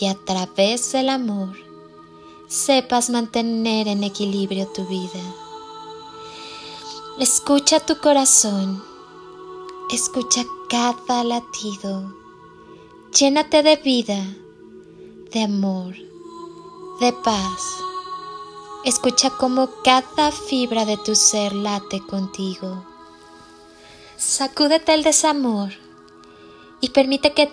y a través del amor sepas mantener en equilibrio tu vida. Escucha tu corazón, escucha cada latido, llénate de vida, de amor, de paz. Escucha cómo cada fibra de tu ser late contigo. Sacúdete el desamor y permite que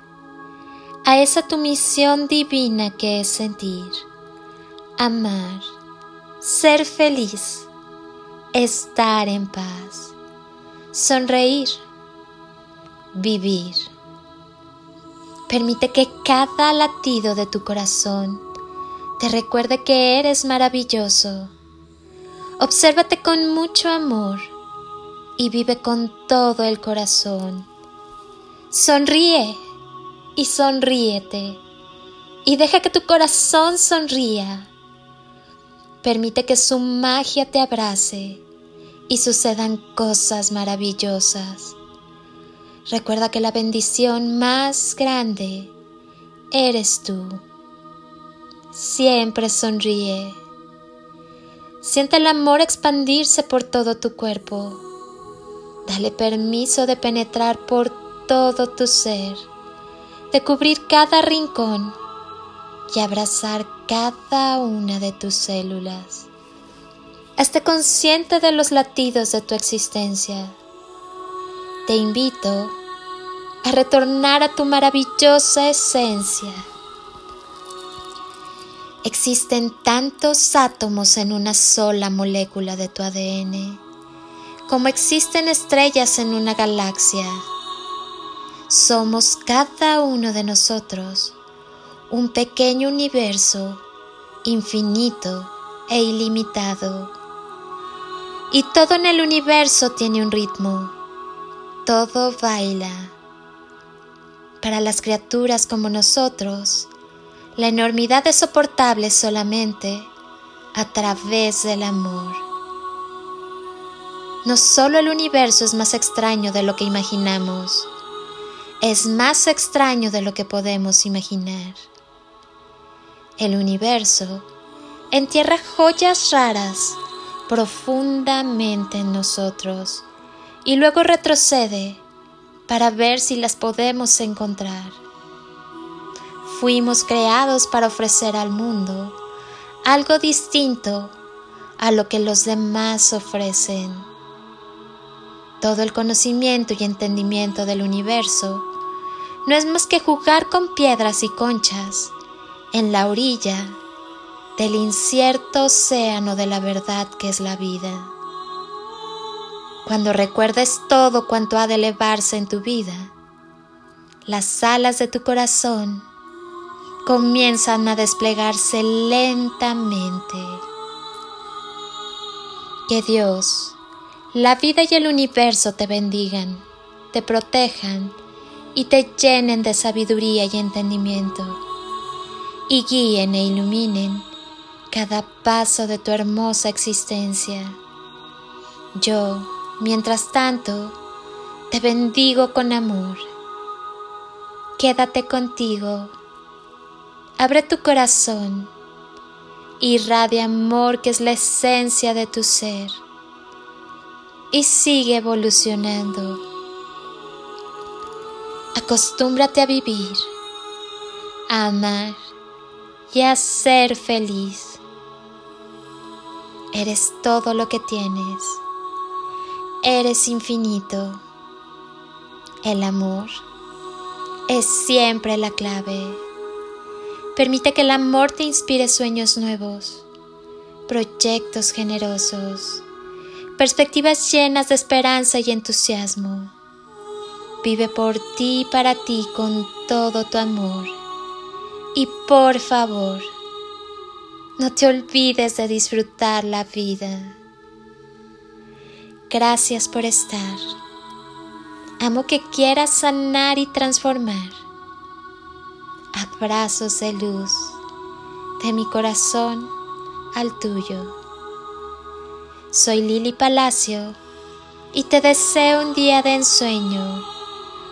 a esa tu misión divina que es sentir, amar, ser feliz, estar en paz, sonreír, vivir. Permite que cada latido de tu corazón te recuerde que eres maravilloso. Obsérvate con mucho amor y vive con todo el corazón. Sonríe y sonríete y deja que tu corazón sonría. Permite que su magia te abrace y sucedan cosas maravillosas. Recuerda que la bendición más grande eres tú. Siempre sonríe. Siente el amor expandirse por todo tu cuerpo. Dale permiso de penetrar por todo tu ser de cubrir cada rincón y abrazar cada una de tus células. Esté consciente de los latidos de tu existencia. Te invito a retornar a tu maravillosa esencia. Existen tantos átomos en una sola molécula de tu ADN como existen estrellas en una galaxia somos cada uno de nosotros un pequeño universo infinito e ilimitado. Y todo en el universo tiene un ritmo, todo baila. Para las criaturas como nosotros, la enormidad es soportable solamente a través del amor. No solo el universo es más extraño de lo que imaginamos, es más extraño de lo que podemos imaginar. El universo entierra joyas raras profundamente en nosotros y luego retrocede para ver si las podemos encontrar. Fuimos creados para ofrecer al mundo algo distinto a lo que los demás ofrecen. Todo el conocimiento y entendimiento del universo no es más que jugar con piedras y conchas en la orilla del incierto océano de la verdad que es la vida. Cuando recuerdes todo cuanto ha de elevarse en tu vida, las alas de tu corazón comienzan a desplegarse lentamente. Que Dios, la vida y el universo te bendigan, te protejan y te llenen de sabiduría y entendimiento. y guíen e iluminen cada paso de tu hermosa existencia. Yo, mientras tanto, te bendigo con amor. Quédate contigo. Abre tu corazón. Irradia amor que es la esencia de tu ser. Y sigue evolucionando. Acostúmbrate a vivir, a amar y a ser feliz. Eres todo lo que tienes. Eres infinito. El amor es siempre la clave. Permite que el amor te inspire sueños nuevos, proyectos generosos, perspectivas llenas de esperanza y entusiasmo. Vive por ti y para ti con todo tu amor. Y por favor, no te olvides de disfrutar la vida. Gracias por estar. Amo que quieras sanar y transformar. Abrazos de luz de mi corazón al tuyo. Soy Lili Palacio y te deseo un día de ensueño,